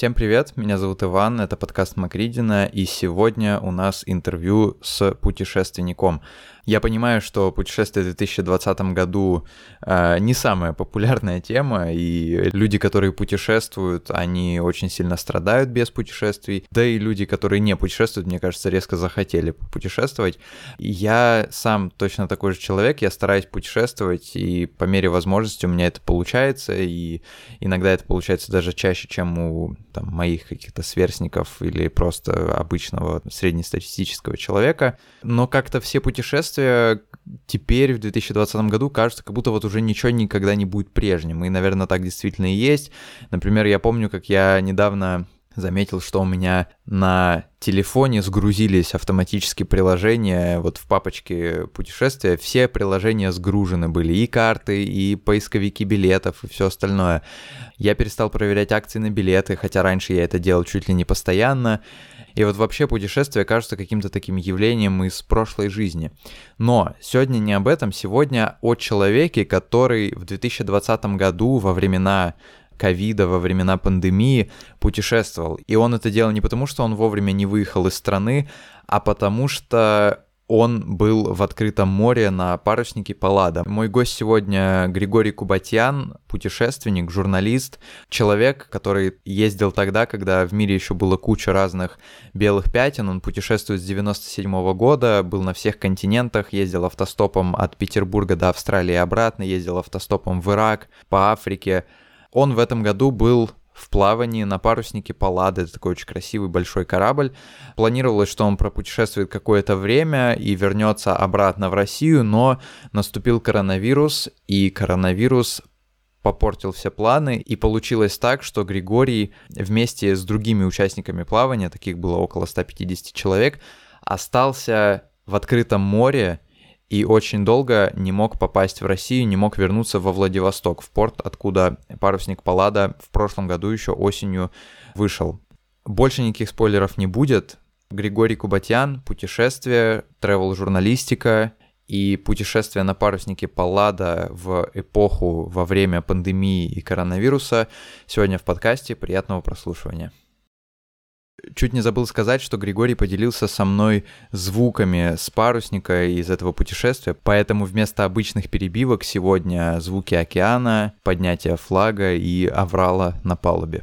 Всем привет, меня зовут Иван, это подкаст Макридина, и сегодня у нас интервью с путешественником. Я понимаю, что путешествие в 2020 году э, не самая популярная тема, и люди, которые путешествуют, они очень сильно страдают без путешествий, да и люди, которые не путешествуют, мне кажется, резко захотели путешествовать. Я сам точно такой же человек, я стараюсь путешествовать, и по мере возможности у меня это получается, и иногда это получается даже чаще, чем у там, моих каких-то сверстников или просто обычного среднестатистического человека. Но как-то все путешествия теперь в 2020 году кажется, как будто вот уже ничего никогда не будет прежним. И, наверное, так действительно и есть. Например, я помню, как я недавно заметил, что у меня на телефоне сгрузились автоматически приложения, вот в папочке путешествия все приложения сгружены были, и карты, и поисковики билетов, и все остальное. Я перестал проверять акции на билеты, хотя раньше я это делал чуть ли не постоянно, и вот вообще путешествие кажется каким-то таким явлением из прошлой жизни. Но сегодня не об этом, сегодня о человеке, который в 2020 году во времена ковида, во времена пандемии путешествовал. И он это делал не потому, что он вовремя не выехал из страны, а потому что он был в открытом море на паруснике Паллада. Мой гость сегодня Григорий Кубатьян, путешественник, журналист, человек, который ездил тогда, когда в мире еще было куча разных белых пятен. Он путешествует с 97 -го года, был на всех континентах, ездил автостопом от Петербурга до Австралии и обратно, ездил автостопом в Ирак, по Африке. Он в этом году был в плавании на паруснике Паллады. Это такой очень красивый большой корабль. Планировалось, что он пропутешествует какое-то время и вернется обратно в Россию, но наступил коронавирус, и коронавирус попортил все планы, и получилось так, что Григорий вместе с другими участниками плавания, таких было около 150 человек, остался в открытом море и очень долго не мог попасть в Россию, не мог вернуться во Владивосток, в порт, откуда парусник Паллада в прошлом году еще осенью вышел. Больше никаких спойлеров не будет. Григорий Кубатян, путешествие, travel-журналистика и путешествие на паруснике Паллада в эпоху во время пандемии и коронавируса сегодня в подкасте. Приятного прослушивания. Чуть не забыл сказать, что Григорий поделился со мной звуками с парусника из этого путешествия, поэтому вместо обычных перебивок сегодня звуки океана, поднятие флага и аврала на палубе.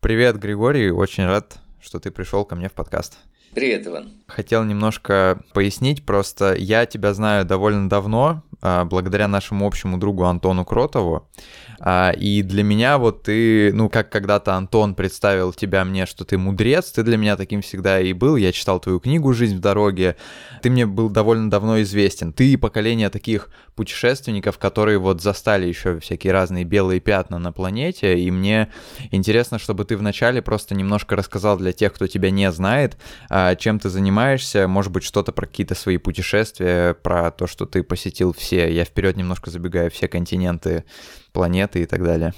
Привет, Григорий, очень рад, что ты пришел ко мне в подкаст. Привет, Иван. Хотел немножко пояснить, просто я тебя знаю довольно давно, а, благодаря нашему общему другу Антону Кротову. А, и для меня вот ты, ну, как когда-то Антон представил тебя мне, что ты мудрец, ты для меня таким всегда и был. Я читал твою книгу «Жизнь в дороге». Ты мне был довольно давно известен. Ты поколение таких путешественников, которые вот застали еще всякие разные белые пятна на планете. И мне интересно, чтобы ты вначале просто немножко рассказал для тех, кто тебя не знает, а, чем ты занимаешься, может быть, что-то про какие-то свои путешествия, про то, что ты посетил все я вперед немножко забегаю, все континенты планеты и так далее?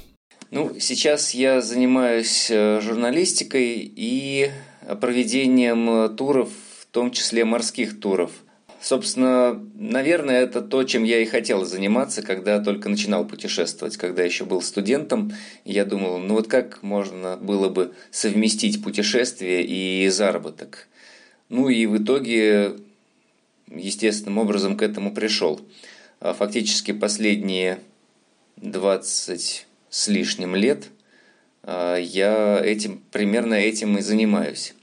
Ну, сейчас я занимаюсь э, журналистикой и проведением э, туров, в том числе морских туров. Собственно, наверное, это то, чем я и хотел заниматься, когда только начинал путешествовать, когда еще был студентом. Я думал, ну вот как можно было бы совместить путешествие и заработок. Ну и в итоге естественным образом к этому пришел. А фактически последние 20 с лишним лет а, я этим, примерно этим и занимаюсь.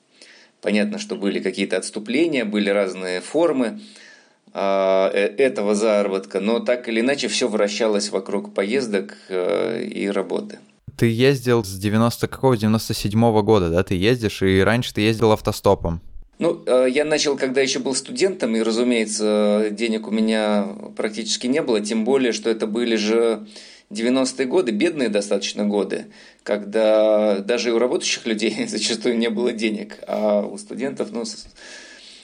Понятно, что были какие-то отступления, были разные формы а, э, этого заработка, но так или иначе все вращалось вокруг поездок и работы. Ты ездил с 90 какого 97 -го года, да? Ты ездишь, и раньше ты ездил автостопом. Ну, э, я начал, когда еще был студентом, и, разумеется, денег у меня практически не было, тем более, что это были же 90-е годы, бедные достаточно годы, когда даже у работающих людей зачастую не было денег, а у студентов, ну,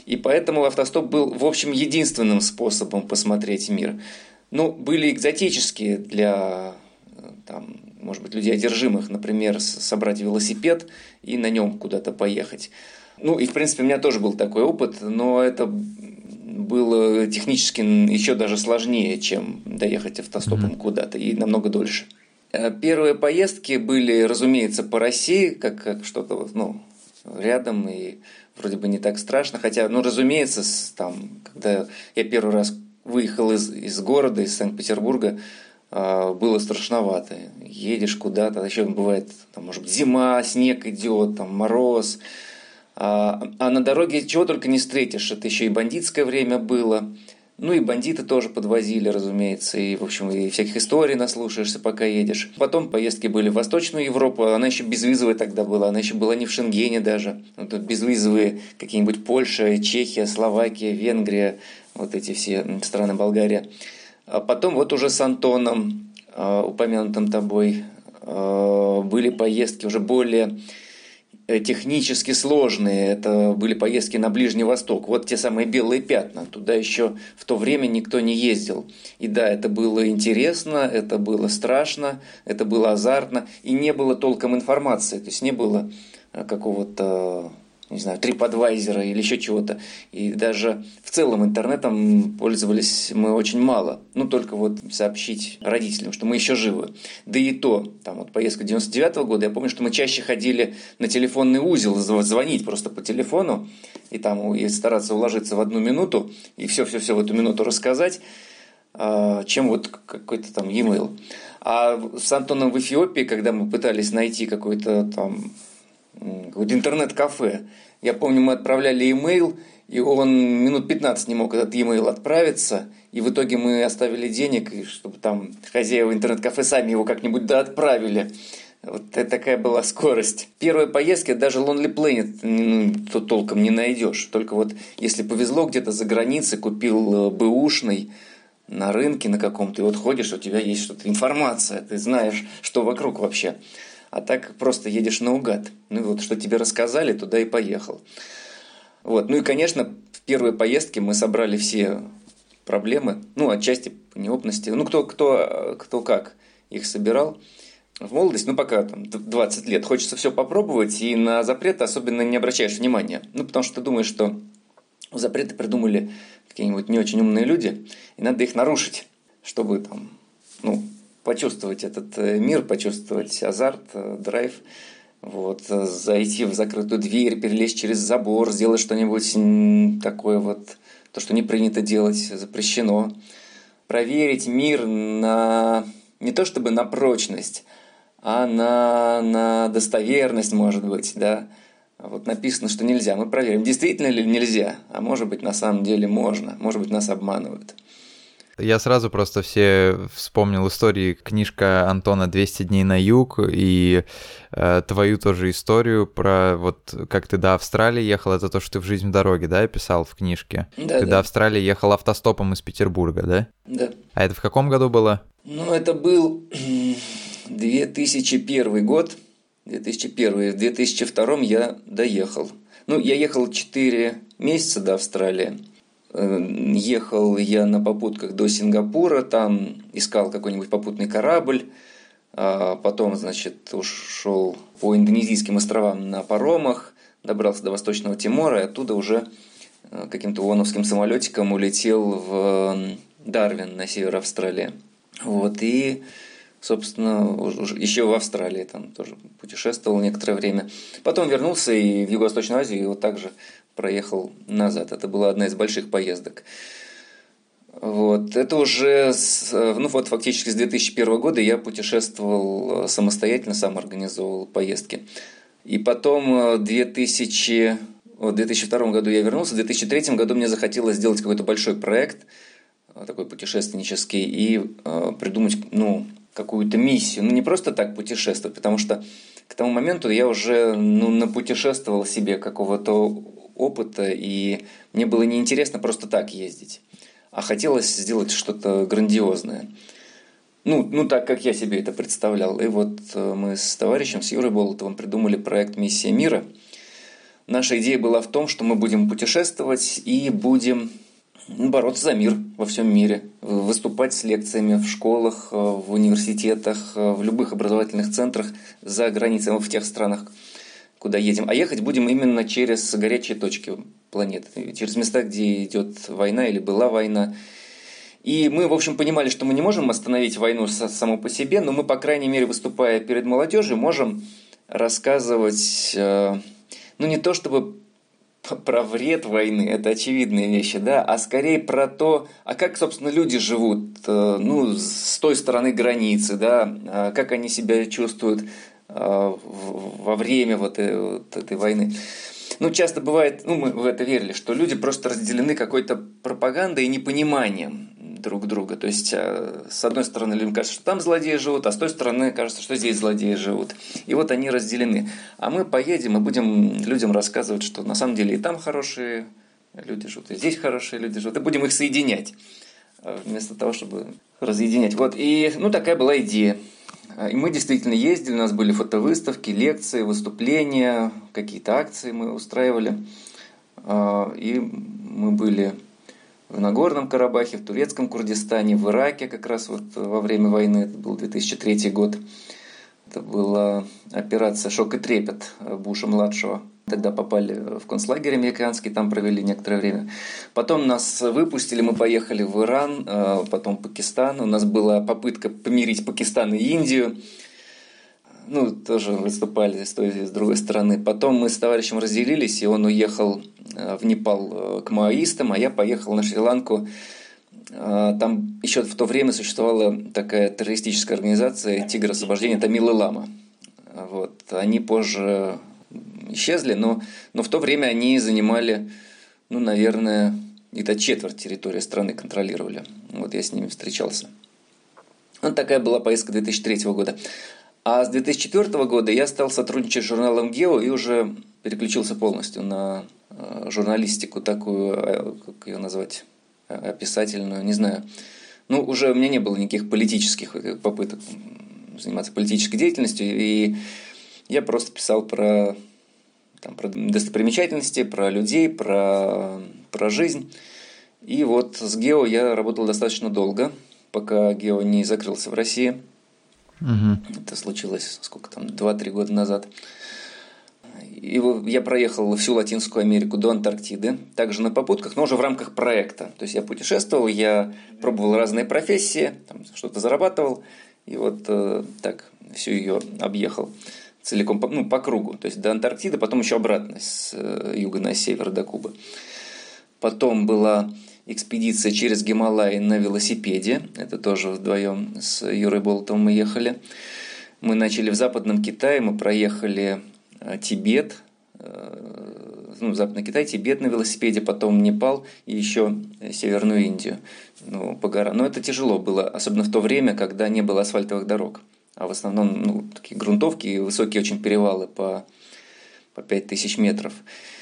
и поэтому автостоп был, в общем, единственным способом посмотреть мир. Ну, были экзотические для, там, может быть, людей одержимых, например, собрать велосипед и на нем куда-то поехать. Ну и, в принципе, у меня тоже был такой опыт, но это было технически еще даже сложнее, чем доехать автостопом mm-hmm. куда-то, и намного дольше. Э, первые поездки были, разумеется, по России, как, как что-то ну, рядом и вроде бы не так страшно. Хотя, ну, разумеется, там, когда я первый раз выехал из, из города, из Санкт-Петербурга, а, было страшновато. Едешь куда-то, еще бывает, там, может быть, зима, снег идет, там, мороз. А, а на дороге чего только не встретишь. Это еще и бандитское время было. Ну и бандиты тоже подвозили, разумеется, и, в общем, и всяких историй наслушаешься, пока едешь. Потом поездки были в Восточную Европу, она еще безвизовая тогда была, она еще была не в Шенгене даже. Вот тут безвизовые какие-нибудь Польша, Чехия, Словакия, Венгрия, вот эти все страны, Болгария. А потом вот уже с Антоном, а, упомянутым тобой, а, были поездки уже более технически сложные. Это были поездки на Ближний Восток. Вот те самые белые пятна. Туда еще в то время никто не ездил. И да, это было интересно, это было страшно, это было азартно. И не было толком информации. То есть не было э, какого-то не знаю, TripAdvisor или еще чего-то. И даже в целом интернетом пользовались мы очень мало. Ну, только вот сообщить родителям, что мы еще живы. Да и то, там вот поездка 99 -го года, я помню, что мы чаще ходили на телефонный узел, звонить просто по телефону, и там и стараться уложиться в одну минуту, и все-все-все в эту минуту рассказать, а, чем вот какой-то там e-mail. А с Антоном в Эфиопии, когда мы пытались найти какой-то там какое-то интернет-кафе. Я помню, мы отправляли имейл, и он минут 15 не мог этот e-mail отправиться, и в итоге мы оставили денег, чтобы там хозяева интернет-кафе сами его как-нибудь да отправили. Вот такая была скорость. Первые поездки даже Lonely Planet ну, то толком не найдешь. Только вот если повезло где-то за границей, купил э, бэушный на рынке на каком-то, и вот ходишь, у тебя есть что-то информация, ты знаешь, что вокруг вообще а так просто едешь наугад. Ну вот, что тебе рассказали, туда и поехал. Вот. Ну и, конечно, в первой поездке мы собрали все проблемы, ну, отчасти по неопытности, ну, кто, кто, кто как их собирал. В молодость, ну, пока там 20 лет, хочется все попробовать, и на запреты особенно не обращаешь внимания. Ну, потому что ты думаешь, что запреты придумали какие-нибудь не очень умные люди, и надо их нарушить, чтобы там, ну, почувствовать этот э, мир, почувствовать азарт, э, драйв, вот, э, зайти в закрытую дверь, перелезть через забор, сделать что-нибудь такое вот, то, что не принято делать, запрещено. Проверить мир на не то чтобы на прочность, а на, на достоверность, может быть, да. Вот написано, что нельзя. Мы проверим, действительно ли нельзя, а может быть на самом деле можно, может быть нас обманывают. Я сразу просто все вспомнил истории, книжка Антона «200 дней на юг» и э, твою тоже историю про вот как ты до Австралии ехал, это то, что ты в «Жизнь в дороге», да, писал в книжке? Да, Ты да. до Австралии ехал автостопом из Петербурга, да? Да. А это в каком году было? Ну, это был 2001 год, 2001. В 2002 я доехал. Ну, я ехал 4 месяца до Австралии. Э, ехал я на попутках до Сингапура, там искал какой-нибудь попутный корабль, а потом, значит, ушел по индонезийским островам на паромах, добрался до Восточного Тимора и оттуда уже э, каким-то ООНовским самолетиком улетел в Дарвин на север Австралии. Вот, и, собственно, еще в Австралии там тоже путешествовал некоторое время. Потом вернулся и в Юго-Восточную Азию, и вот так же проехал назад. Это была одна из больших поездок. Вот. Это уже, с, ну вот фактически с 2001 года я путешествовал э, самостоятельно, сам организовывал поездки. И потом в 2000, в 2002 году я вернулся, в 2003 году мне захотелось сделать какой-то большой проект, э, такой путешественнический, и э, придумать, ну, какую-то миссию. Ну, не просто так путешествовать, потому что к тому моменту я уже ну, напутешествовал себе какого-то опыта, и мне было неинтересно просто так ездить, а хотелось сделать что-то грандиозное. Ну, ну, так, как я себе это представлял. И вот э, мы с товарищем, с Юрой Болотовым придумали проект «Миссия мира». Наша идея была в том, что мы будем путешествовать и будем бороться за мир во всем мире, выступать с лекциями в школах, э, в университетах, э, в любых образовательных центрах за границами, в тех странах, куда едем. А ехать будем именно через горячие точки планеты, через места, где идет война или была война. И мы, в общем, понимали, что мы не можем остановить войну само по себе, но мы, по крайней мере, выступая перед молодежью, можем рассказывать, э, ну не то чтобы про вред войны, это очевидные вещи, да, а скорее про то, а как, собственно, люди живут, э, ну, с той стороны границы, да, а как они себя чувствуют э, во время вот этой войны. Ну, часто бывает, ну, мы в это верили, что люди просто разделены какой-то пропагандой и непониманием друг друга. То есть, э, с одной стороны, людям кажется, что там злодеи живут, а с той стороны кажется, что здесь злодеи живут. И вот они разделены. А мы поедем и будем людям рассказывать, что на самом деле и там хорошие люди живут, и здесь хорошие люди живут, и будем их соединять э, вместо того, чтобы разъединять. Вот, и, ну, такая была идея. И мы действительно ездили, у нас были фотовыставки, лекции, выступления, какие-то акции мы устраивали. Э, и мы были в Нагорном Карабахе, в Турецком Курдистане, в Ираке как раз вот во время войны, это был 2003 год. Это была операция «Шок и трепет» Буша-младшего. Тогда попали в концлагерь американский, там провели некоторое время. Потом нас выпустили, мы поехали в Иран, э, потом Пакистан. У нас была попытка помирить Пакистан и Индию. Ну, тоже выступали с той и с другой стороны. Потом мы с товарищем разделились, и он уехал Э, в Непал э, к маоистам, а я поехал на Шри-Ланку. Э, там еще в то время существовала такая террористическая организация «Тигр освобождения» Тамилы Лама. Вот. Они позже исчезли, но, но в то время они занимали, ну, наверное, где-то четверть территории страны контролировали. Вот я с ними встречался. Вот такая была поездка 2003 года. А с 2004 года я стал сотрудничать с журналом «Гео» и уже переключился полностью на Э, журналистику такую, э, как ее назвать, э, описательную, не знаю. Ну, уже у меня не было никаких политических попыток заниматься политической деятельностью, и я просто писал про, там, про достопримечательности, про людей, про, про жизнь. И вот с Гео я работал достаточно долго, пока Гео не закрылся в России. Угу. Это случилось сколько там, 2-3 года назад. И я проехал всю Латинскую Америку до Антарктиды, также на попутках, но уже в рамках проекта. То есть я путешествовал, я пробовал разные профессии, что-то зарабатывал, и вот э, так всю ее объехал целиком, ну, по кругу. То есть до Антарктиды, потом еще обратно с э, юга на север до Кубы. Потом была экспедиция через Гималаи на велосипеде. Это тоже вдвоем с Юрой Болотовым мы ехали. Мы начали в Западном Китае, мы проехали Э, Тибет, э, ну, Западный Китай, Тибет на велосипеде, потом Непал и еще Северную Индию ну, по горам. Но это тяжело было, особенно в то время, когда не было асфальтовых дорог. А в основном ну, такие грунтовки и высокие очень перевалы по, по 5000 метров.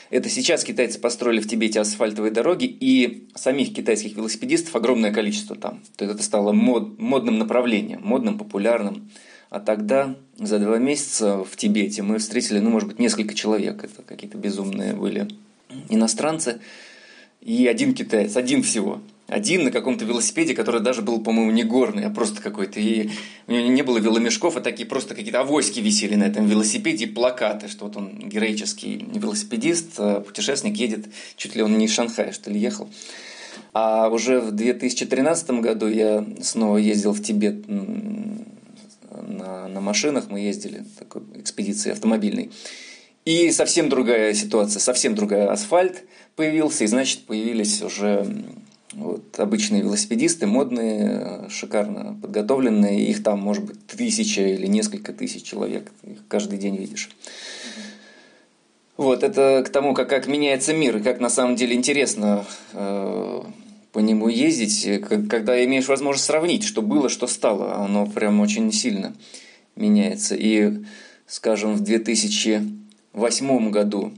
Это сейчас китайцы построили в Тибете асфальтовые дороги, и самих китайских велосипедистов огромное количество там. То есть это стало мод, модным направлением, модным, популярным. А тогда за два месяца в Тибете мы встретили, ну, может быть, несколько человек. Это какие-то безумные были иностранцы. И один китаец, один всего. Один на каком-то велосипеде, который даже был, по-моему, не горный, а просто какой-то. И у него не было веломешков, а такие просто какие-то авоськи висели на этом велосипеде и плакаты, что вот он героический велосипедист, а путешественник едет, чуть ли он не из Шанхая, что ли, ехал. А уже в 2013 году я снова ездил в Тибет на, на машинах мы ездили, такой экспедиции автомобильной. И совсем другая ситуация, совсем другая асфальт появился, и значит появились уже вот, обычные велосипедисты, модные, шикарно подготовленные, их там может быть тысяча или несколько тысяч человек, их каждый день видишь. Вот, это к тому, как, как меняется мир, и как на самом деле интересно э, по нему ездить, э, когда имеешь возможность сравнить, что было, что стало. Оно прям очень сильно меняется. И, скажем, в 2008 году,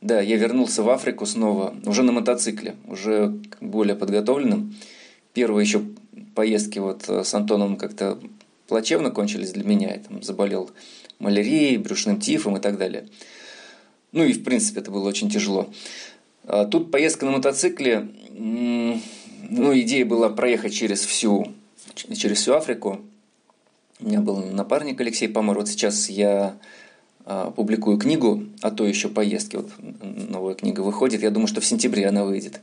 да, я вернулся в Африку снова, уже на мотоцикле, уже более подготовленным. Первые еще поездки вот э, с Антоном как-то плачевно кончились для меня. Я там заболел малярией, брюшным тифом и так далее. Ну и, в принципе, это было очень тяжело. А тут поездка на мотоцикле, ну, идея была проехать через всю, через всю Африку. У меня был напарник Алексей Помор. Вот сейчас я публикую книгу, а то еще поездки. Вот новая книга выходит, я думаю, что в сентябре она выйдет.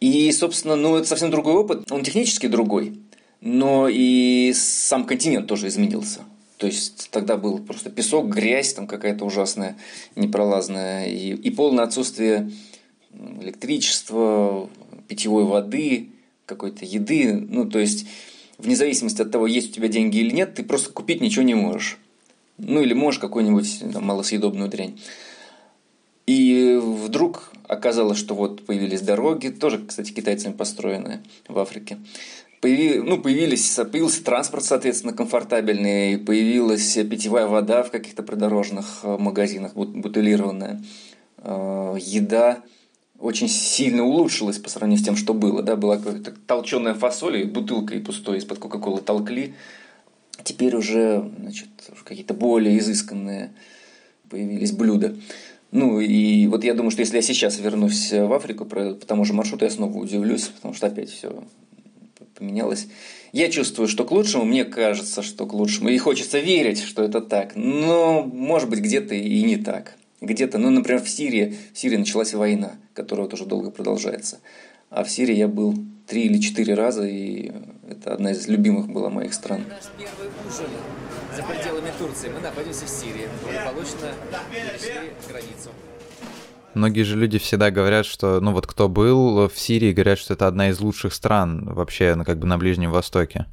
И, собственно, ну, это совсем другой опыт. Он технически другой, но и сам континент тоже изменился. То есть тогда был просто песок, грязь там какая-то ужасная, непролазная, и, и полное отсутствие электричества, питьевой воды, какой-то еды. Ну, то есть, вне зависимости от того, есть у тебя деньги или нет, ты просто купить ничего не можешь. Ну, или можешь какую-нибудь там, малосъедобную дрянь. И вдруг оказалось, что вот появились дороги, тоже, кстати, китайцами построенные в Африке. Появи, ну, появились, появился транспорт, соответственно, комфортабельный, появилась питьевая вода в каких-то придорожных э, магазинах, бутылированная. Э, еда очень сильно улучшилась по сравнению с тем, что было. Да? Была какая-то толченая фасоль, и бутылкой пустой из-под Кока-Колы толкли. Теперь уже значит, какие-то более изысканные появились блюда. Ну и вот я думаю, что если я сейчас вернусь в Африку по тому же маршруту, я снова удивлюсь, потому что опять все поменялось. Я чувствую, что к лучшему, мне кажется, что к лучшему, и хочется верить, что это так, но может быть где-то и не так. Где-то, ну, например, в Сирии, в Сирии началась война, которая тоже долго продолжается. А в Сирии я был три или четыре раза, и это одна из любимых была моих стран. Наш первый ужин за пределами Турции. Мы находимся в Сирии. Благополучно перешли границу. Многие же люди всегда говорят, что, ну вот кто был в Сирии, говорят, что это одна из лучших стран вообще, ну как бы на Ближнем Востоке.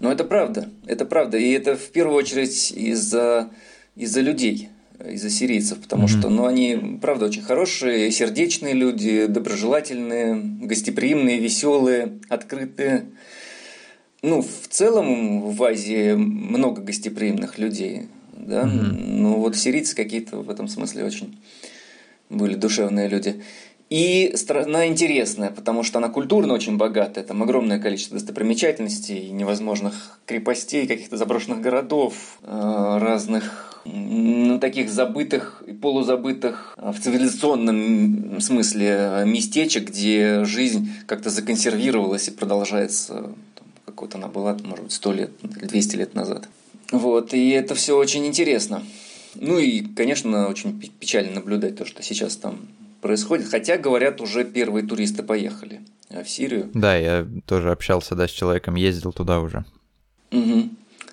Ну это правда, это правда. И это в первую очередь из-за из людей, из-за сирийцев, потому mm-hmm. что, ну, они, правда, очень хорошие, сердечные люди, доброжелательные, гостеприимные, веселые, открытые. Ну, в целом в Азии много гостеприимных людей, да, mm-hmm. но вот сирийцы какие-то в этом смысле очень были душевные люди. И страна интересная, потому что она культурно очень богатая. Там огромное количество достопримечательностей, невозможных крепостей, каких-то заброшенных городов, э, разных ну, таких забытых и полузабытых э, в цивилизационном смысле э, местечек, где жизнь как-то законсервировалась и продолжается. Какой-то она была, может быть, сто лет, 200 лет назад. Вот, и это все очень интересно. Ну и, конечно, очень печально наблюдать то, что сейчас там происходит. Хотя, говорят, уже первые туристы поехали э, в Сирию. Да, я тоже общался да, с человеком, ездил туда уже. Угу.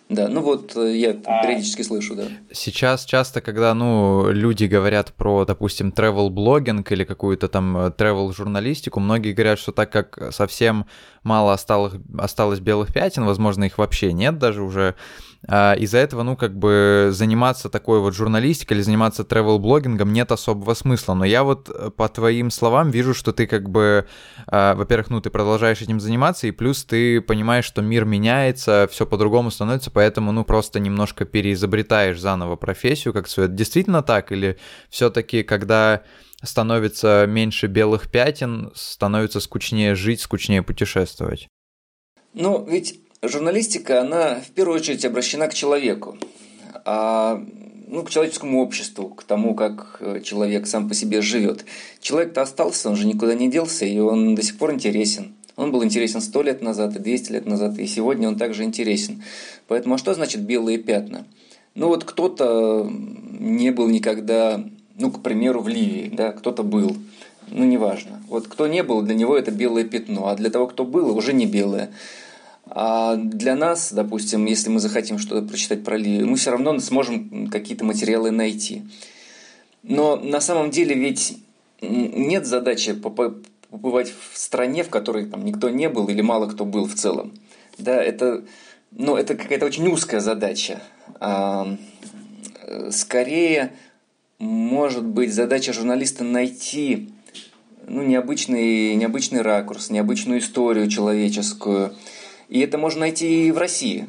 Да, ну вот э, я периодически слышу, да. Сейчас часто, когда, ну, люди говорят про, допустим, travel блогинг или какую-то там э, travel журналистику, многие говорят, что так как совсем мало осталось, осталось белых пятен, возможно, их вообще нет даже уже, а, из-за этого, ну, как бы заниматься такой вот журналистикой или заниматься travel-блогингом нет особого смысла. Но я вот э, по твоим словам вижу, что ты как бы, а, во-первых, ну, ты продолжаешь этим заниматься, и плюс ты понимаешь, что мир меняется, все по-другому становится, поэтому, ну, просто немножко переизобретаешь заново профессию как свою. Это действительно так? Или все-таки, когда становится меньше белых пятен, становится скучнее жить, скучнее путешествовать? Ну, ведь журналистика, она в первую очередь обращена к человеку, а, ну, к человеческому обществу, к тому, как э, человек сам по себе живет. Человек-то остался, он же никуда не делся, и он до сих пор интересен. Он был интересен сто лет назад, и 200 лет назад, и сегодня он также интересен. Поэтому а что значит белые пятна? Ну вот кто-то не был никогда, ну, к примеру, в Ливии, да, кто-то был, ну, неважно. Вот кто не был, для него это белое пятно, а для того, кто был, уже не белое. А для нас, допустим, если мы захотим что-то прочитать про Ливию, мы все равно сможем какие-то материалы найти. Но на самом деле ведь нет задачи побывать в стране, в которой там никто не был или мало кто был в целом. Да, это, ну, это какая-то очень узкая задача. А, скорее, может быть, задача журналиста найти ну, необычный, необычный ракурс, необычную историю человеческую – и это можно найти и в России.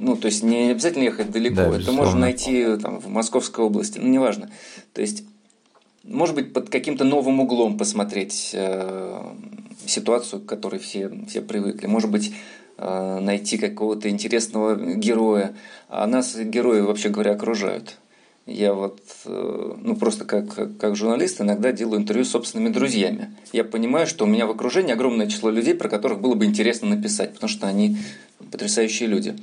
Ну, то есть не обязательно ехать далеко. Да, это можно найти там, в Московской области, ну, неважно. То есть, может быть, под каким-то новым углом посмотреть э, ситуацию, к которой все, все привыкли. Может быть, э, найти какого-то интересного героя. А нас герои, вообще говоря, окружают. Я вот, э, ну просто как, как журналист иногда делаю интервью с собственными друзьями. Я понимаю, что у меня в окружении огромное число людей, про которых было бы интересно написать, потому что они потрясающие люди.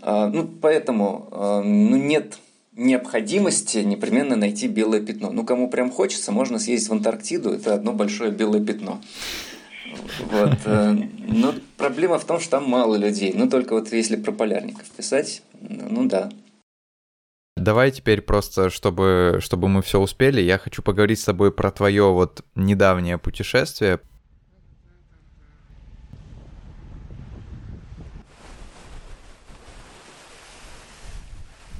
А, ну, поэтому а, ну, нет необходимости непременно найти белое пятно. Ну, кому прям хочется, можно съездить в Антарктиду, это одно большое белое пятно. Вот. Э, но проблема в том, что там мало людей. Ну, только вот если про полярников писать, ну да. Давай теперь просто, чтобы, чтобы мы все успели, я хочу поговорить с тобой про твое вот недавнее путешествие.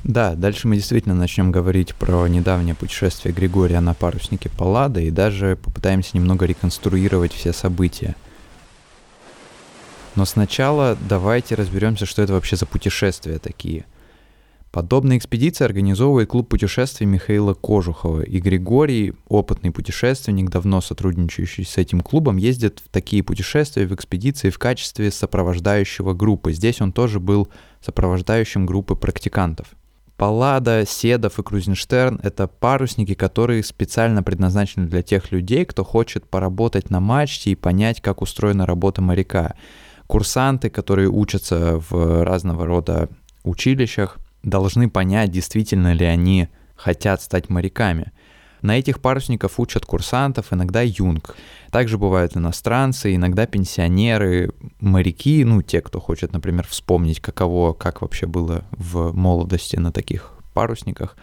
Да, дальше мы действительно начнем говорить про недавнее путешествие Григория на паруснике Паллада и даже попытаемся немного реконструировать все события. Но сначала давайте разберемся, что это вообще за путешествия такие. Подобные экспедиции организовывает клуб путешествий Михаила Кожухова, и Григорий, опытный путешественник, давно сотрудничающий с этим клубом, ездит в такие путешествия, в экспедиции в качестве сопровождающего группы. Здесь он тоже был сопровождающим группы практикантов. Паллада, Седов и Крузенштерн — это парусники, которые специально предназначены для тех людей, кто хочет поработать на мачте и понять, как устроена работа моряка. Курсанты, которые учатся в разного рода училищах, должны понять, действительно ли они хотят стать моряками. На этих парусников учат курсантов, иногда юнг. Также бывают иностранцы, иногда пенсионеры, моряки, ну, те, кто хочет, например, вспомнить, каково, как вообще было в молодости на таких парусниках.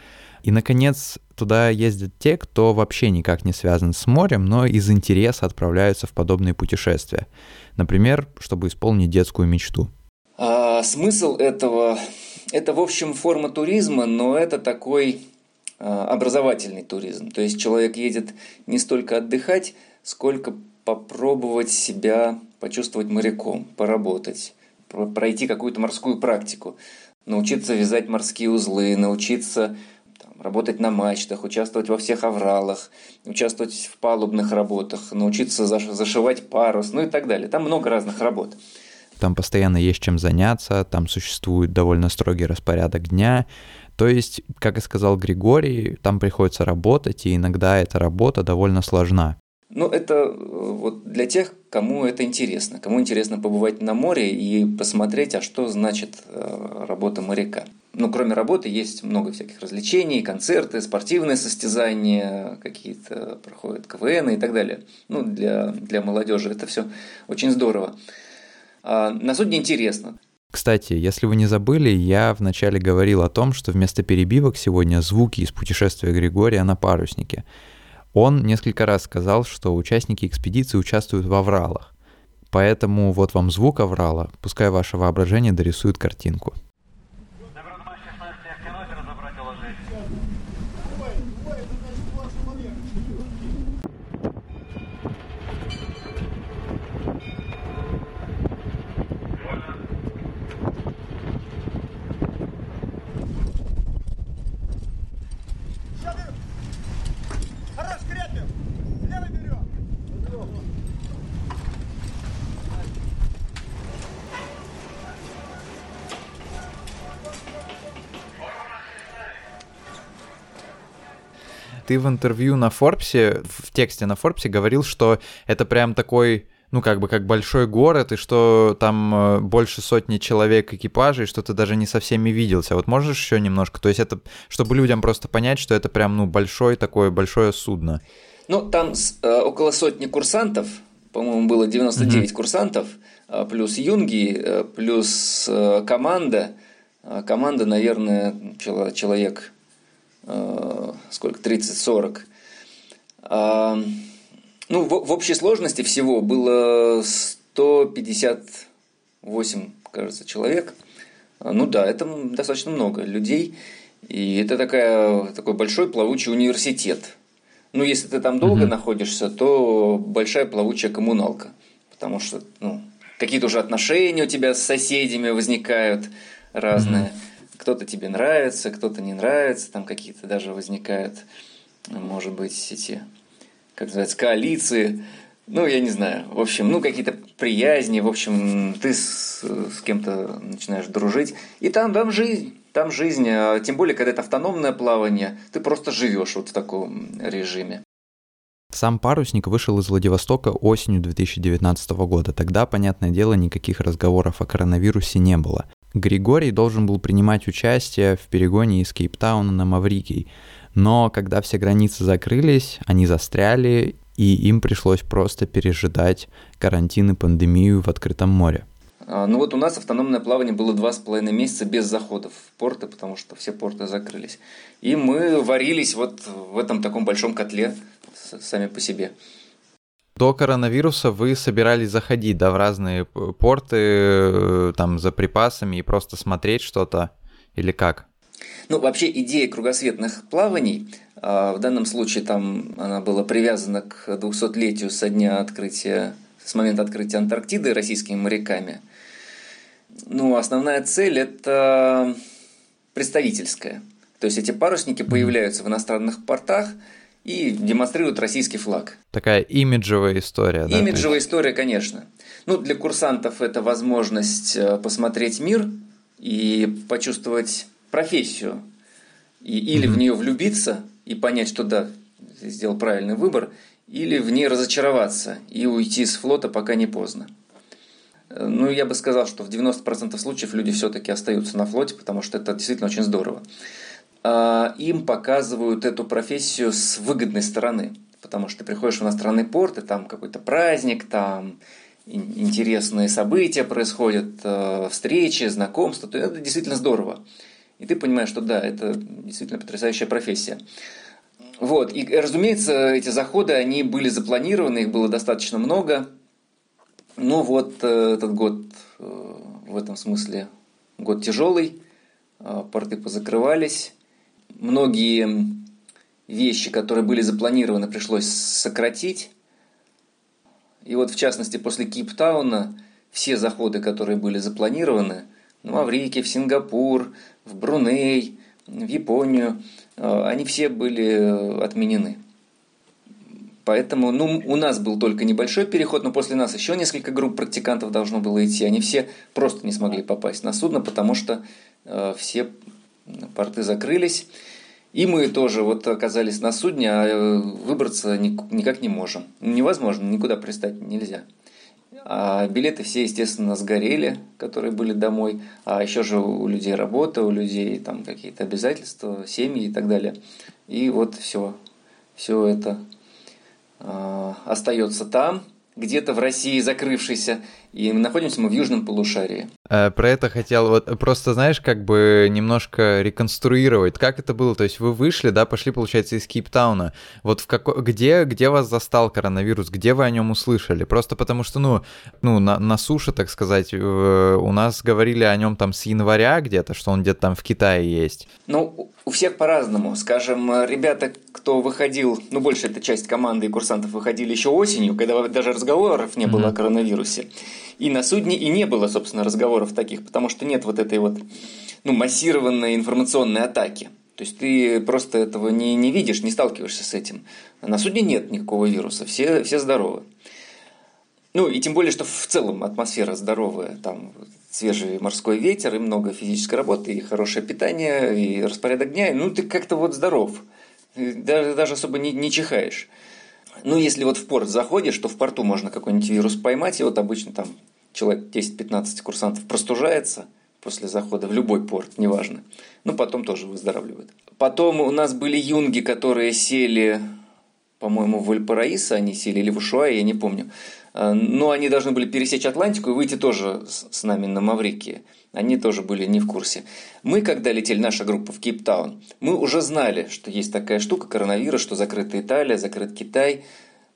И, наконец, туда ездят те, кто вообще никак не связан с морем, но из интереса отправляются в подобные путешествия. Например, чтобы исполнить детскую мечту. А, смысл этого – это, в общем, форма туризма, но это такой а, образовательный туризм. То есть человек едет не столько отдыхать, сколько попробовать себя почувствовать моряком, поработать, пройти какую-то морскую практику, научиться вязать морские узлы, научиться там, работать на мачтах, участвовать во всех авралах, участвовать в палубных работах, научиться зашивать парус, ну и так далее. Там много разных работ. Там постоянно есть чем заняться, там существует довольно строгий распорядок дня, то есть, как и сказал Григорий, там приходится работать, и иногда эта работа довольно сложна. Ну, это э, вот для тех, кому это интересно. Кому интересно побывать на море и посмотреть, а что значит э, работа моряка. Ну, кроме работы, есть много всяких развлечений, концерты, спортивные состязания, какие-то проходят КВН и так далее. Ну, для, для молодежи это все очень здорово. А на судне интересно. Кстати, если вы не забыли, я вначале говорил о том, что вместо перебивок сегодня звуки из путешествия Григория на паруснике. Он несколько раз сказал, что участники экспедиции участвуют в авралах. Поэтому вот вам звук аврала, пускай ваше воображение дорисует картинку. Ты в интервью на Форбсе, в тексте на Форбсе говорил, что это прям такой ну, как бы, как большой город, и что там э, больше сотни человек экипажей, что ты даже не со всеми виделся. Вот можешь еще немножко? То есть это, чтобы людям просто понять, что это прям, ну, большое такое, большое судно. Ну, там э, около сотни курсантов, по-моему, было 99 mm-hmm. курсантов, э, плюс юнги, э, плюс команда. Команда, наверное, человек сколько, 30-40. А, ну, в, в общей сложности всего было 158, кажется, человек. А, ну да, это достаточно много людей. И это такая, такой большой плавучий университет. Ну, если ты там долго mm-hmm. находишься, то большая плавучая коммуналка. Потому что, ну, какие-то уже отношения у тебя с соседями возникают разные. Mm-hmm кто-то тебе нравится, кто-то не нравится, там какие-то даже возникают, может быть, эти, как называется, коалиции, ну, я не знаю, в общем, ну, какие-то приязни, в общем, ты с, с кем-то начинаешь дружить, и там, там жизнь, там жизнь, а тем более, когда это автономное плавание, ты просто живешь вот в таком режиме. Сам парусник вышел из Владивостока осенью 2019 года. Тогда, понятное дело, никаких разговоров о коронавирусе не было. Григорий должен был принимать участие в перегоне из Кейптауна на Маврикий, но когда все границы закрылись, они застряли, и им пришлось просто пережидать карантин и пандемию в открытом море. А, ну вот у нас автономное плавание было два с половиной месяца без заходов в порты, потому что все порты закрылись. И мы варились вот в этом таком большом котле сами по себе. До коронавируса вы собирались заходить, да, в разные порты, э, там, за припасами и просто смотреть что-то, или как? Ну, вообще идея кругосветных плаваний, а, в данном случае там она была привязана к 200-летию со дня открытия, с момента открытия Антарктиды российскими моряками. Ну, основная цель – это представительская. То есть эти парусники появляются в иностранных портах – и демонстрируют российский флаг. Такая имиджевая история, да? Имиджевая есть... история, конечно. Ну, для курсантов это возможность э, посмотреть мир и почувствовать профессию. И, или mm-hmm. в нее влюбиться и понять, что да, сделал правильный выбор, или в ней разочароваться и уйти с флота, пока не поздно. Э, ну, я бы сказал, что в 90% случаев люди все-таки остаются на флоте, потому что это действительно очень здорово. А, им показывают эту профессию с выгодной стороны. Потому что ты приходишь в иностранный порт, и там какой-то праздник, там интересные события происходят, э, встречи, знакомства. То это действительно здорово. И ты понимаешь, что да, это действительно потрясающая профессия. Вот. И, разумеется, эти заходы, они были запланированы, их было достаточно много. Но вот э, этот год э, в этом смысле год тяжелый, порты позакрывались, многие вещи, которые были запланированы, пришлось сократить. И вот в частности после Кейптауна все заходы, которые были запланированы, в Маврикий, в Сингапур, в Бруней, в Японию, э, они все были э, отменены. Поэтому ну, у нас был только небольшой переход, но после нас еще несколько групп практикантов должно было идти. Они все просто не смогли попасть на судно, потому что э, все порты закрылись. И мы тоже вот оказались на судне, а э, выбраться никак не можем. Невозможно, никуда пристать нельзя. А билеты все, естественно, сгорели, которые были домой. А еще же у людей работа, у людей там какие-то обязательства, семьи и так далее. И вот все, все это э, остается там где-то в России закрывшийся, и находимся мы в южном полушарии. Э, про это хотел вот просто, знаешь, как бы немножко реконструировать, как это было, то есть вы вышли, да, пошли, получается, из Кейптауна, вот в какой, где, где вас застал коронавирус, где вы о нем услышали? Просто потому что, ну, ну на, на суше, так сказать, у нас говорили о нем там с января где-то, что он где-то там в Китае есть. Ну, у всех по-разному. Скажем, ребята, кто выходил, ну, большая эта часть команды и курсантов выходили еще осенью, когда даже разговоров не было mm-hmm. о коронавирусе. И на судне и не было, собственно, разговоров таких, потому что нет вот этой вот ну, массированной информационной атаки. То есть ты просто этого не, не видишь, не сталкиваешься с этим. На судне нет никакого вируса, все, все здоровы. Ну и тем более, что в целом атмосфера здоровая, там свежий морской ветер, и много физической работы, и хорошее питание, и распорядок дня, ну ты как-то вот здоров, даже, даже особо не, не чихаешь. Ну, если вот в порт заходишь, то в порту можно какой-нибудь вирус поймать, и вот обычно там человек 10-15 курсантов простужается после захода в любой порт, неважно. Ну, потом тоже выздоравливают. Потом у нас были юнги, которые сели, по-моему, в Вальпараисо, они сели, или в Ушуае, я не помню. А, но они должны были пересечь Атлантику и выйти тоже с нами на Маврикии. Они тоже были не в курсе. Мы, когда летели, наша группа в Кейптаун, мы уже знали, что есть такая штука, коронавирус, что закрыта Италия, закрыт Китай.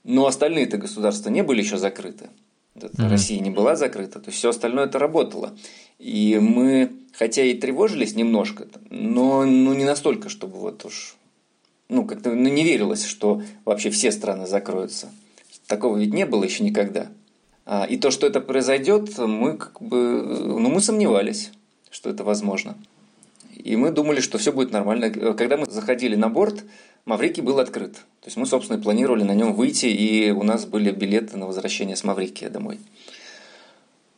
Но остальные-то государства не были еще закрыты. Mm-hmm. Россия не была закрыта, то есть все остальное это работало. И мы, хотя и тревожились немножко, но ну, не настолько, чтобы вот уж, ну, как-то ну, не верилось, что вообще все страны закроются. Такого ведь не было еще никогда. А, и то, что это произойдет, мы как бы, ну, мы сомневались, что это возможно. И мы думали, что все будет нормально. Когда мы заходили на борт, Маврикий был открыт. То есть мы, собственно, планировали на нем выйти, и у нас были билеты на возвращение с Маврикия домой.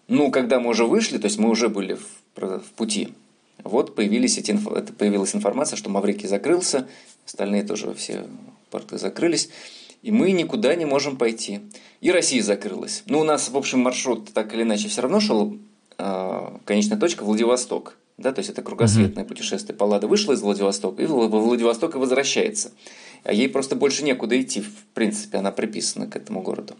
Ну, когда мы уже вышли, то есть мы уже были в, в пути, вот появились эти, появилась информация, что Маврикий закрылся, остальные тоже все порты закрылись и мы никуда не можем пойти. И Россия закрылась. Ну, у нас, в общем, маршрут так или иначе все равно шел конечная точка Владивосток. Да, то есть это кругосветное mm-hmm. путешествие. Паллада вышла из Владивостока и во Владивосток и возвращается. А ей просто больше некуда идти, в принципе, она приписана к этому городу.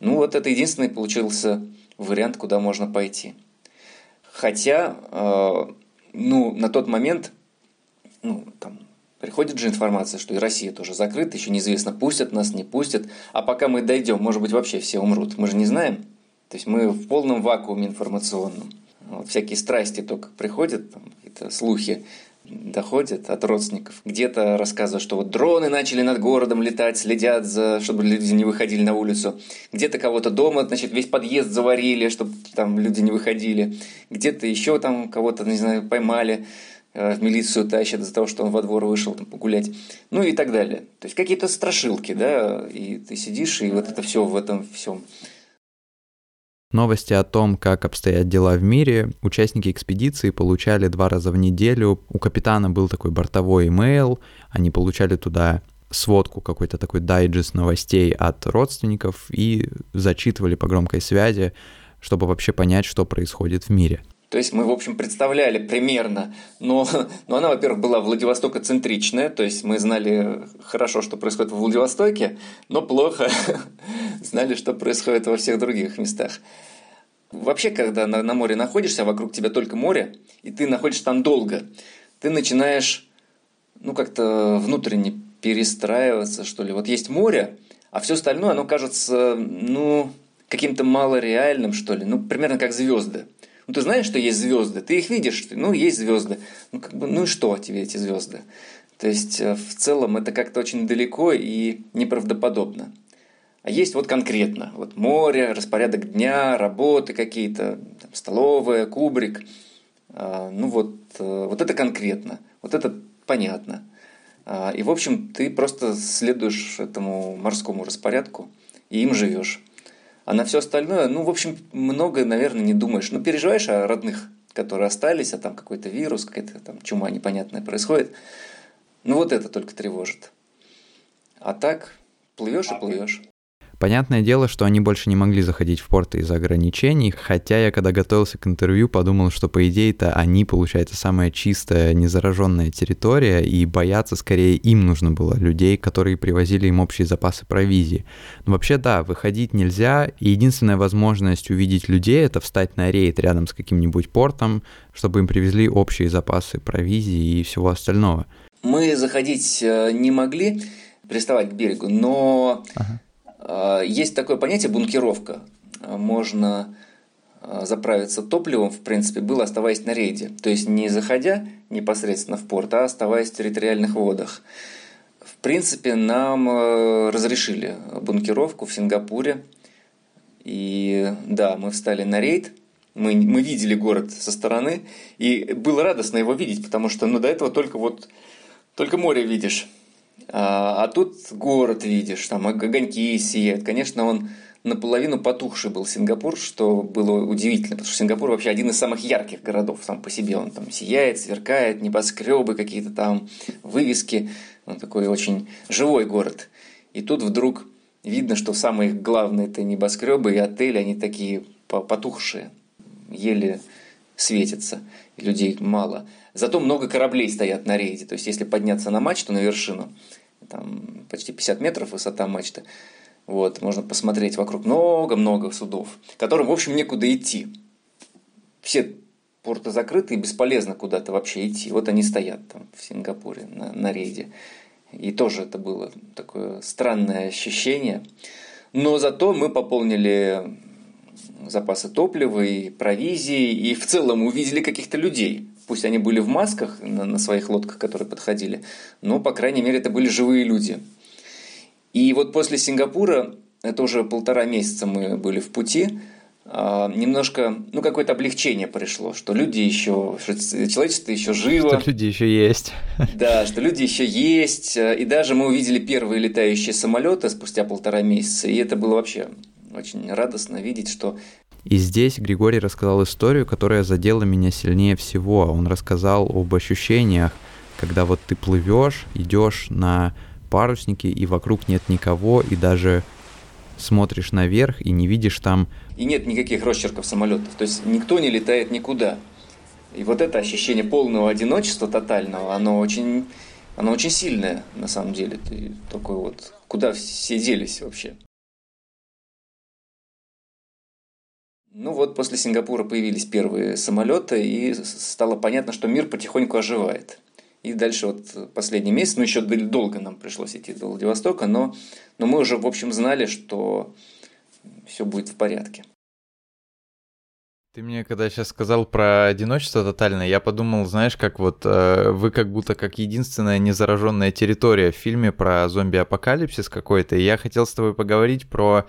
Ну вот это единственный получился вариант, куда можно пойти. Хотя, э, ну, на тот момент, ну, там, приходит же информация, что и Россия тоже закрыта, еще неизвестно, пустят нас, не пустят. А пока мы дойдем, может быть, вообще все умрут. Мы же не знаем. То есть мы в полном вакууме информационном. Вот всякие страсти только приходят, там, какие-то слухи доходят от родственников. Где-то рассказывают, что вот дроны начали над городом летать, следят за, чтобы люди не выходили на улицу. Где-то кого-то дома, значит, весь подъезд заварили, чтобы там люди не выходили. Где-то еще там кого-то, не знаю, поймали в милицию тащат из-за того, что он во двор вышел там, погулять, ну и так далее. То есть какие-то страшилки, да, и ты сидишь, и вот это все в этом всем Новости о том, как обстоят дела в мире, участники экспедиции получали два раза в неделю. У капитана был такой бортовой имейл, они получали туда сводку, какой-то такой дайджест новостей от родственников и зачитывали по громкой связи, чтобы вообще понять, что происходит в мире. То есть мы, в общем, представляли примерно, но, но она, во-первых, была Владивостока-центричная, то есть мы знали хорошо, что происходит в Владивостоке, но плохо знали, что происходит во всех других местах. Вообще, когда на, на море находишься, а вокруг тебя только море, и ты находишься там долго, ты начинаешь, ну, как-то внутренне перестраиваться, что ли. Вот есть море, а все остальное, оно кажется, ну, каким-то малореальным, что ли. Ну, примерно как звезды. Ну, ты знаешь, что есть звезды, ты их видишь, ну, есть звезды. Ну, как бы, ну и что тебе эти звезды? То есть, э, в целом, это как-то очень далеко и неправдоподобно. А есть вот конкретно, вот море, распорядок дня, работы какие-то, там, столовая, кубрик. А, ну вот, э, вот это конкретно, вот это понятно. А, и, в общем, ты просто следуешь этому морскому распорядку и им живешь. А на все остальное, ну, в общем, много, наверное, не думаешь. Ну, переживаешь о родных, которые остались, а там какой-то вирус, какая-то там чума непонятная происходит. Ну, вот это только тревожит. А так, плывешь и плывешь. Понятное дело, что они больше не могли заходить в порты из-за ограничений, хотя я, когда готовился к интервью, подумал, что по идее-то они, получается, самая чистая, незараженная территория, и бояться скорее им нужно было людей, которые привозили им общие запасы провизии. Но вообще да, выходить нельзя, и единственная возможность увидеть людей — это встать на рейд рядом с каким-нибудь портом, чтобы им привезли общие запасы провизии и всего остального. Мы заходить э, не могли, приставать к берегу, но ага есть такое понятие бункеровка. Можно а, заправиться топливом, в принципе, было оставаясь на рейде. То есть не заходя непосредственно в порт, а оставаясь в территориальных водах. В принципе, нам э, разрешили бункеровку в Сингапуре. И да, мы встали на рейд, мы, мы видели город со стороны, и было радостно его видеть, потому что ну, до этого только вот только море видишь. А, а тут город видишь, там огоньки сияют. Конечно, он наполовину потухший был Сингапур, что было удивительно, потому что Сингапур вообще один из самых ярких городов сам по себе. Он там сияет, сверкает, небоскребы какие-то там, вывески. Он такой очень живой город. И тут вдруг видно, что самые главные это небоскребы и отели, они такие потухшие, еле светятся, и людей мало. Зато много кораблей стоят на рейде. То есть, если подняться на мачту, на вершину, там почти 50 метров высота мачты, вот, можно посмотреть вокруг много-много судов, которым, в общем, некуда идти. Все порты закрыты и бесполезно куда-то вообще идти. Вот они стоят там в Сингапуре на, на рейде. И тоже это было такое странное ощущение. Но зато мы пополнили запасы топлива и провизии, и в целом увидели каких-то людей. Пусть они были в масках на, на своих лодках, которые подходили, но, по крайней мере, это были живые люди. И вот после Сингапура, это уже полтора месяца мы были в пути, а, немножко, ну, какое-то облегчение пришло, что люди еще, что человечество еще живо. Что люди еще есть. Да, что люди еще есть. И даже мы увидели первые летающие самолеты спустя полтора месяца, и это было вообще очень радостно видеть, что и здесь Григорий рассказал историю, которая задела меня сильнее всего. Он рассказал об ощущениях, когда вот ты плывешь, идешь на паруснике, и вокруг нет никого, и даже смотришь наверх и не видишь там... И нет никаких росчерков самолетов, то есть никто не летает никуда. И вот это ощущение полного одиночества тотального, оно очень, оно очень сильное на самом деле. Ты такой вот, куда все делись вообще? Ну вот после Сингапура появились первые самолеты, и стало понятно, что мир потихоньку оживает. И дальше вот последний месяц, ну еще долго нам пришлось идти до Владивостока, но, но мы уже, в общем, знали, что все будет в порядке. Ты мне когда сейчас сказал про одиночество тотальное, я подумал, знаешь, как вот э, вы как будто как единственная незараженная территория в фильме про зомби-апокалипсис какой-то, и я хотел с тобой поговорить про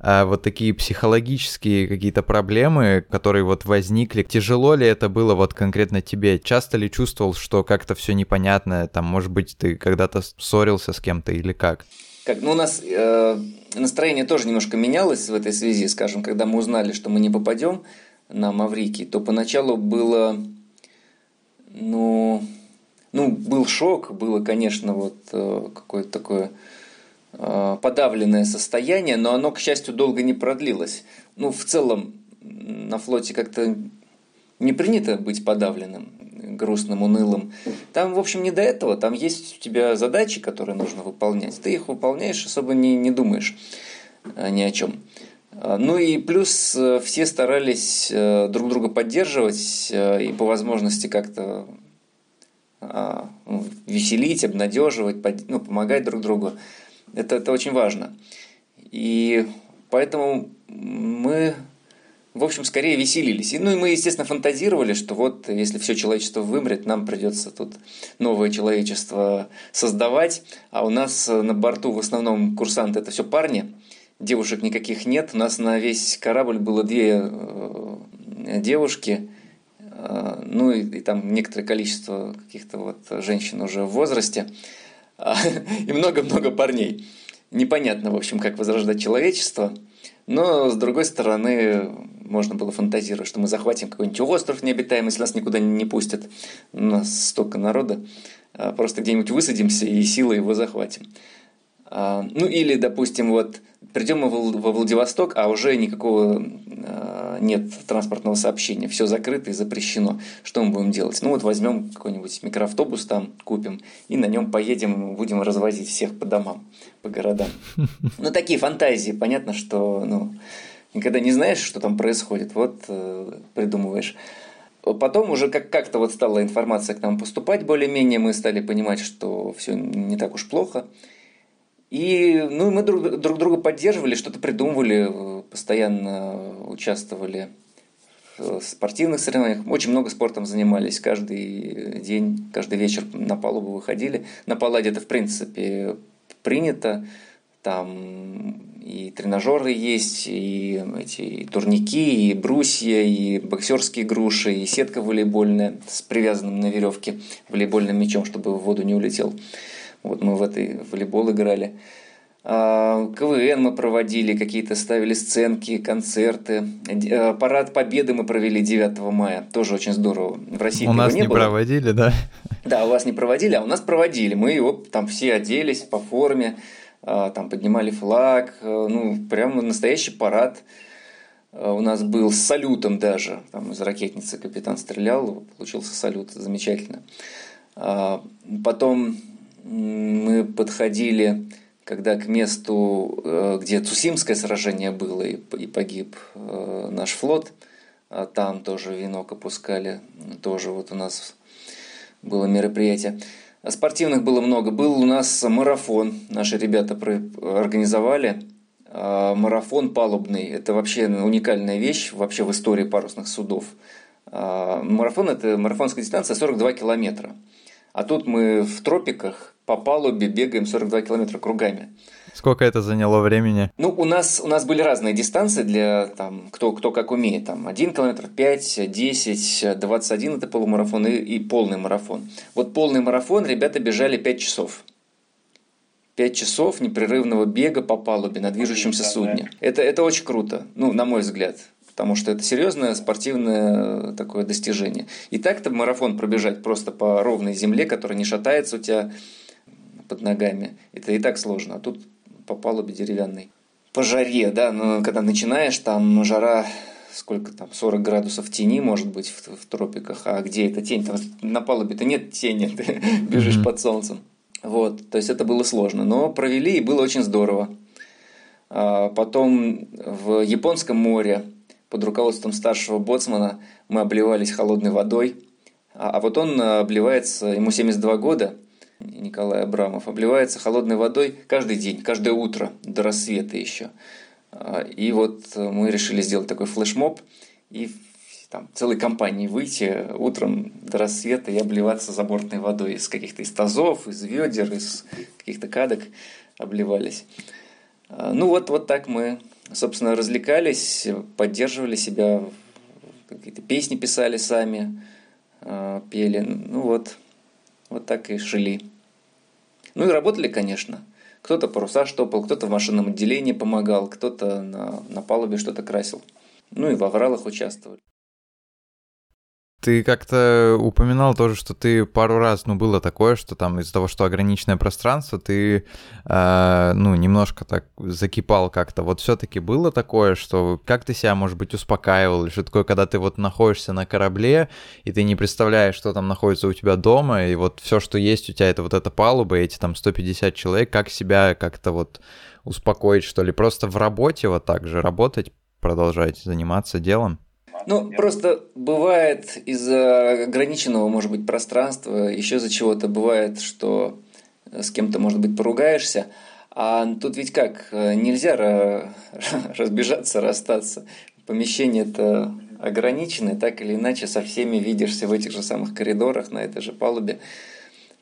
э, вот такие психологические какие-то проблемы, которые вот возникли. Тяжело ли это было вот конкретно тебе? Часто ли чувствовал, что как-то все непонятно, там, может быть, ты когда-то ссорился с кем-то или как? Как, ну, у нас э, настроение тоже немножко менялось в этой связи, скажем, когда мы узнали, что мы не попадем на Маврикий, то поначалу было, ну, ну, был шок, было, конечно, вот э, какое-то такое э, подавленное состояние, но оно, к счастью, долго не продлилось. Ну, в целом, на флоте как-то не принято быть подавленным, грустным, унылым. Там, в общем, не до этого. Там есть у тебя задачи, которые нужно выполнять. Ты их выполняешь, особо не, не думаешь э, ни о чем. А, ну и плюс э, все старались э, друг друга поддерживать э, и по возможности как-то а, ну, веселить, обнадеживать, ну, помогать друг другу. Это, это очень важно. И поэтому мы, в общем, скорее веселились. И, ну и мы, естественно, фантазировали, что вот если все человечество вымрет, нам придется тут новое человечество создавать. А у нас на борту в основном курсанты это все парни – девушек никаких нет. У нас на весь корабль было две э, девушки, э, ну и, и там некоторое количество каких-то вот женщин уже в возрасте, и много-много парней. Непонятно, в общем, как возрождать человечество. Но, с другой стороны, можно было фантазировать, что мы захватим какой-нибудь остров необитаемый, если нас никуда не пустят. У нас столько народа. А просто где-нибудь высадимся и силой его захватим. А, ну или, допустим, вот придем мы во Владивосток, а уже никакого а, нет транспортного сообщения, все закрыто и запрещено. Что мы будем делать? Ну вот возьмем какой-нибудь микроавтобус там, купим, и на нем поедем, будем развозить всех по домам, по городам. Ну такие фантазии, понятно, что ну, никогда не знаешь, что там происходит, вот э, придумываешь. Потом уже как- как-то вот стала информация к нам поступать более-менее, мы стали понимать, что все не так уж плохо. И ну, мы друг, друг друга поддерживали, что-то придумывали, постоянно участвовали в спортивных соревнованиях. Очень много спортом занимались. Каждый день, каждый вечер на палубу выходили. На палладе это, в принципе, принято. Там и тренажеры есть, и эти и турники, и брусья, и боксерские груши, и сетка волейбольная с привязанным на веревке волейбольным мячом, чтобы в воду не улетел. Вот мы в этой волейбол играли. А, КВН мы проводили, какие-то ставили сценки, концерты. А, парад Победы мы провели 9 мая. Тоже очень здорово. В России У нас не, не было. проводили, да? Да, у вас не проводили, а у нас проводили. Мы его там все оделись по форме, а, там поднимали флаг. Ну, прямо настоящий парад у нас был с салютом даже. Там из ракетницы капитан стрелял, получился салют замечательно. Потом мы подходили, когда к месту, э, где Цусимское сражение было и погиб э, наш флот, а там тоже венок опускали, тоже вот у нас было мероприятие. Спортивных было много. Был у нас марафон, наши ребята организовали. А, марафон палубный. Это вообще уникальная вещь вообще в истории парусных судов. А, марафон – это марафонская дистанция 42 километра. А тут мы в тропиках, по палубе бегаем 42 километра кругами. Сколько это заняло времени? Ну, у нас, у нас были разные дистанции для там, кто, кто как умеет. Там 1 километр, 5, 10, 21 это полумарафон и, и полный марафон. Вот полный марафон ребята бежали 5 часов. 5 часов непрерывного бега по палубе на движущемся судне. Это, это очень круто, ну, на мой взгляд потому что это серьезное спортивное такое достижение. И так-то марафон пробежать просто по ровной земле, которая не шатается у тебя под ногами. Это и так сложно, а тут по палубе деревянной. по жаре, да, но когда начинаешь, там жара сколько там, 40 градусов тени, может быть, в, в тропиках, а где эта тень? Там на палубе-то нет тени, ты бежишь mm-hmm. под солнцем. Вот, то есть это было сложно, но провели и было очень здорово. А потом в Японском море под руководством старшего боцмана мы обливались холодной водой, а, а вот он обливается, ему 72 года, Николай Абрамов, обливается холодной водой каждый день, каждое утро, до рассвета еще. А, и вот мы решили сделать такой флешмоб и там, целой компании выйти утром до рассвета и обливаться забортной водой из каких-то из тазов, из ведер, из каких-то кадок обливались. А, ну вот, вот так мы, собственно, развлекались, поддерживали себя, какие-то песни писали сами, а, пели. Ну вот, вот так и шили. Ну и работали, конечно. Кто-то паруса штопал, кто-то в машинном отделении помогал, кто-то на, на палубе что-то красил. Ну и в авралах участвовали. Ты как-то упоминал тоже, что ты пару раз, ну, было такое, что там из-за того, что ограниченное пространство, ты, э, ну, немножко так закипал как-то. Вот все-таки было такое, что как ты себя, может быть, успокаивал, или что такое, когда ты вот находишься на корабле, и ты не представляешь, что там находится у тебя дома, и вот все, что есть у тебя, это вот эта палуба, эти там 150 человек, как себя как-то вот успокоить, что ли? Просто в работе вот так же работать, продолжать заниматься делом? Ну, просто бывает из-за ограниченного, может быть, пространства, еще за чего-то бывает, что с кем-то, может быть, поругаешься, а тут ведь как, нельзя разбежаться, расстаться. Помещение это ограниченное, так или иначе со всеми видишься в этих же самых коридорах, на этой же палубе.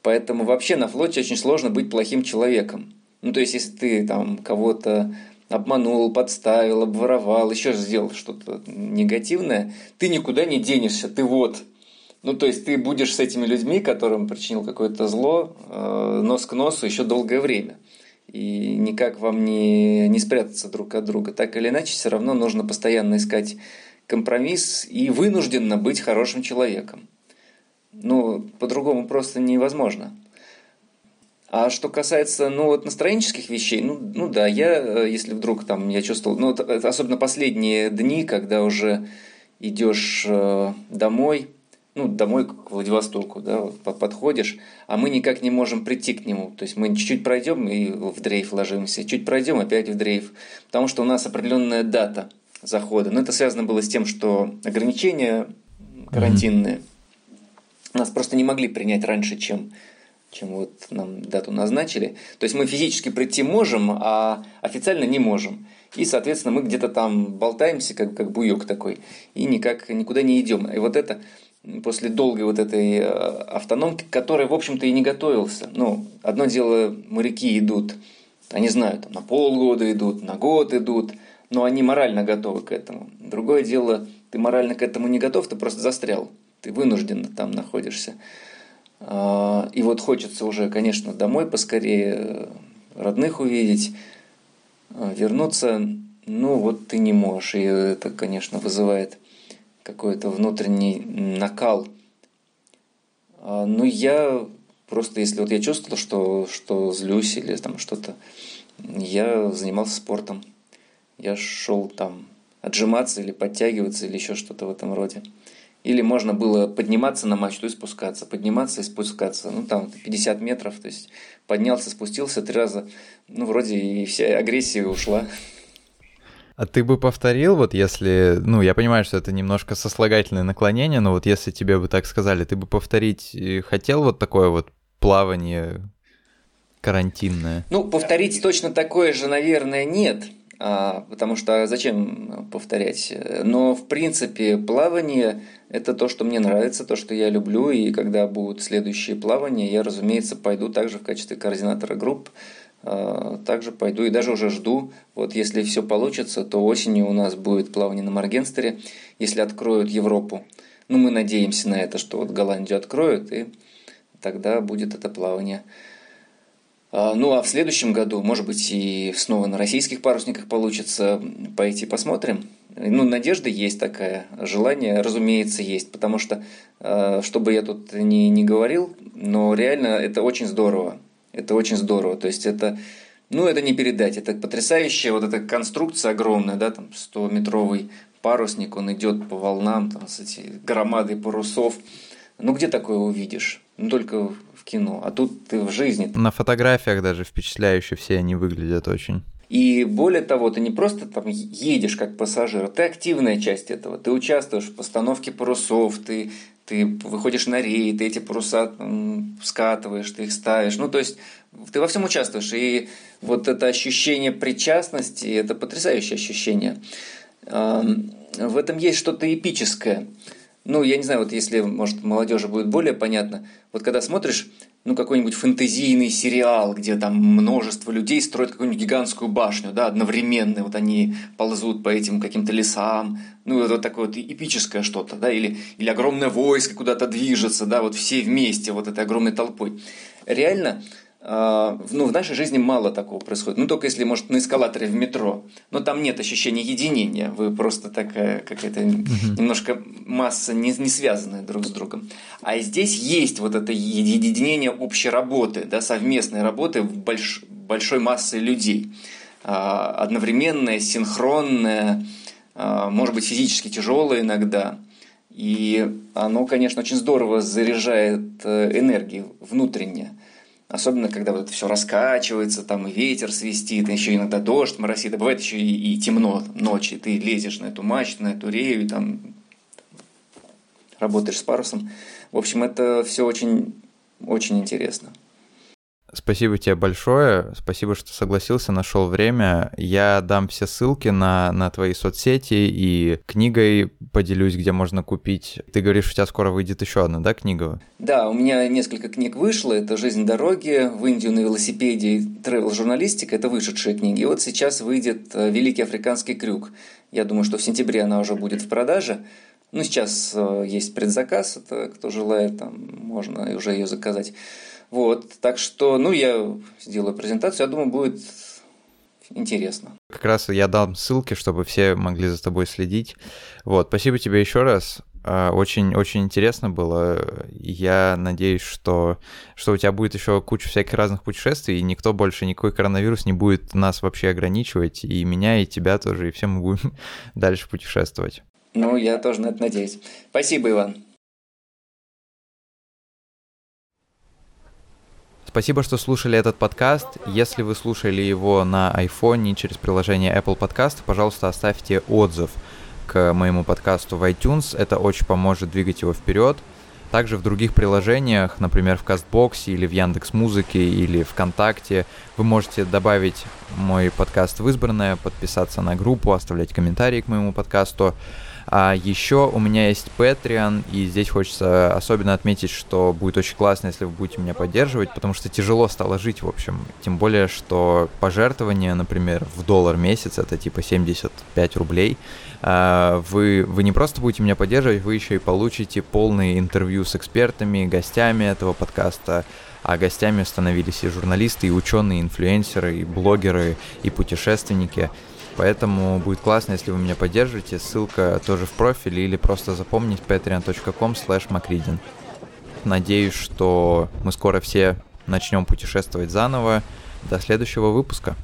Поэтому вообще на флоте очень сложно быть плохим человеком. Ну, то есть, если ты там кого-то обманул, подставил, обворовал, еще сделал что-то негативное, ты никуда не денешься, ты вот. Ну, то есть ты будешь с этими людьми, которым причинил какое-то зло, э, нос к носу еще долгое время. И никак вам не, не спрятаться друг от друга. Так или иначе, все равно нужно постоянно искать компромисс и вынужденно быть хорошим человеком. Ну, по-другому просто невозможно. А что касается, ну, вот настроенческих вещей, ну, ну да, я, э, если вдруг там я чувствовал, ну, это, особенно последние дни, когда уже идешь э, домой, ну, домой к Владивостоку, да, вот подходишь, а мы никак не можем прийти к нему. То есть мы чуть-чуть пройдем и в дрейф ложимся, чуть пройдем опять в дрейф, потому что у нас определенная дата захода. Но это связано было с тем, что ограничения карантинные mm-hmm. нас просто не могли принять раньше, чем чем вот нам дату назначили. То есть мы физически прийти можем, а официально не можем. И, соответственно, мы где-то там болтаемся, как, как буек такой, и никак никуда не идем. И вот это после долгой вот этой э, автономки, которой, в общем-то, и не готовился. Ну, одно дело, моряки идут, они знают, на полгода идут, на год идут, но они морально готовы к этому. Другое дело, ты морально к этому не готов, ты просто застрял, ты вынужденно там находишься. А, и вот хочется уже, конечно, домой поскорее э, родных увидеть, а, вернуться, ну вот ты не можешь. И это, конечно, вызывает какой-то внутренний накал. А, ну, я просто, если вот я чувствовал, что, что злюсь или там что-то, я занимался спортом. Я шел там отжиматься или подтягиваться или еще что-то в этом роде. Или можно было подниматься на мачту и спускаться, подниматься и спускаться. Ну, там 50 метров, то есть поднялся, спустился три раза. Ну, вроде и вся агрессия ушла. А ты бы повторил, вот если, ну, я понимаю, что это немножко сослагательное наклонение, но вот если тебе бы так сказали, ты бы повторить э, хотел вот такое вот плавание карантинное? Ну, повторить точно такое же, наверное, нет. А, потому что зачем повторять? Но, в принципе, плавание – это то, что мне нравится, то, что я люблю, и когда будут следующие плавания, я, разумеется, пойду также в качестве координатора групп, а, также пойду и даже уже жду. Вот если все получится, то осенью у нас будет плавание на Маргенстере, если откроют Европу. Ну, мы надеемся на это, что вот Голландию откроют, и тогда будет это плавание. А, ну а в следующем году, может быть, и снова на российских парусниках получится пойти посмотрим. Ну, надежда есть такая, желание, разумеется, есть, потому что, а, чтобы я тут не, не говорил, но реально это очень здорово. Это очень здорово. То есть это ну, это не передать. Это потрясающая вот эта конструкция огромная, да, там 100-метровый парусник, он идет по волнам, там, с эти громады парусов. Ну, где такое увидишь? Ну, только в кино. А тут ты в жизни. На фотографиях даже впечатляюще все они выглядят очень. И более того, ты не просто там едешь как пассажир, ты активная часть этого. Ты участвуешь в постановке парусов, ты, ты выходишь на рей, ты эти паруса там, скатываешь, ты их ставишь. Ну, то есть ты во всем участвуешь. И вот это ощущение причастности, это потрясающее ощущение. В этом есть что-то эпическое. Ну, я не знаю, вот если, может, молодежи будет более понятно. Вот когда смотришь ну, какой-нибудь фэнтезийный сериал, где там множество людей строят какую-нибудь гигантскую башню, да, одновременно, вот они ползут по этим каким-то лесам, ну, это такое вот эпическое что-то, да, или, или огромное войско куда-то движется, да, вот все вместе, вот этой огромной толпой. Реально, ну, в нашей жизни мало такого происходит. Ну, только если, может, на эскалаторе в метро. Но там нет ощущения единения. Вы просто такая какая-то uh-huh. немножко масса не, не связанная друг с другом. А здесь есть вот это единение общей работы, да, совместной работы в больш, большой массы людей. А, одновременная, синхронная, а, может быть, физически тяжелая иногда. И оно, конечно, очень здорово заряжает э, энергией внутренне. Особенно, когда вот это все раскачивается, там и ветер свистит, и еще иногда дождь моросит, а бывает еще и, и темно ночи, ты лезешь на эту мачту, на эту рею, там работаешь с парусом. В общем, это все очень, очень интересно. Спасибо тебе большое. Спасибо, что согласился, нашел время. Я дам все ссылки на, на твои соцсети и книгой поделюсь, где можно купить. Ты говоришь, у тебя скоро выйдет еще одна, да, книга? Да, у меня несколько книг вышло. Это «Жизнь дороги», «В Индию на велосипеде», «Тревел-журналистика». Это вышедшие книги. И вот сейчас выйдет э, «Великий африканский крюк». Я думаю, что в сентябре она уже будет в продаже. Ну, сейчас э, есть предзаказ, это кто желает, там можно уже ее заказать. Вот, так что, ну, я сделаю презентацию, я думаю, будет интересно. Как раз я дам ссылки, чтобы все могли за тобой следить. Вот, спасибо тебе еще раз. Очень-очень а, интересно было. Я надеюсь, что, что у тебя будет еще куча всяких разных путешествий, и никто больше, никакой коронавирус не будет нас вообще ограничивать, и меня, и тебя тоже, и все мы будем дальше путешествовать. Ну, я тоже на это надеюсь. Спасибо, Иван. Спасибо, что слушали этот подкаст. Если вы слушали его на iPhone через приложение Apple Podcast, пожалуйста, оставьте отзыв к моему подкасту в iTunes. Это очень поможет двигать его вперед. Также в других приложениях, например, в Castbox или в Яндекс Музыке или ВКонтакте, вы можете добавить мой подкаст в избранное, подписаться на группу, оставлять комментарии к моему подкасту. А еще у меня есть Patreon, и здесь хочется особенно отметить, что будет очень классно, если вы будете меня поддерживать, потому что тяжело стало жить, в общем. Тем более, что пожертвование, например, в доллар месяц, это типа 75 рублей, а, вы, вы не просто будете меня поддерживать, вы еще и получите полные интервью с экспертами, гостями этого подкаста, а гостями становились и журналисты, и ученые, и инфлюенсеры, и блогеры, и путешественники. Поэтому будет классно, если вы меня поддержите. Ссылка тоже в профиле или просто запомнить patreon.com slash Надеюсь, что мы скоро все начнем путешествовать заново. До следующего выпуска.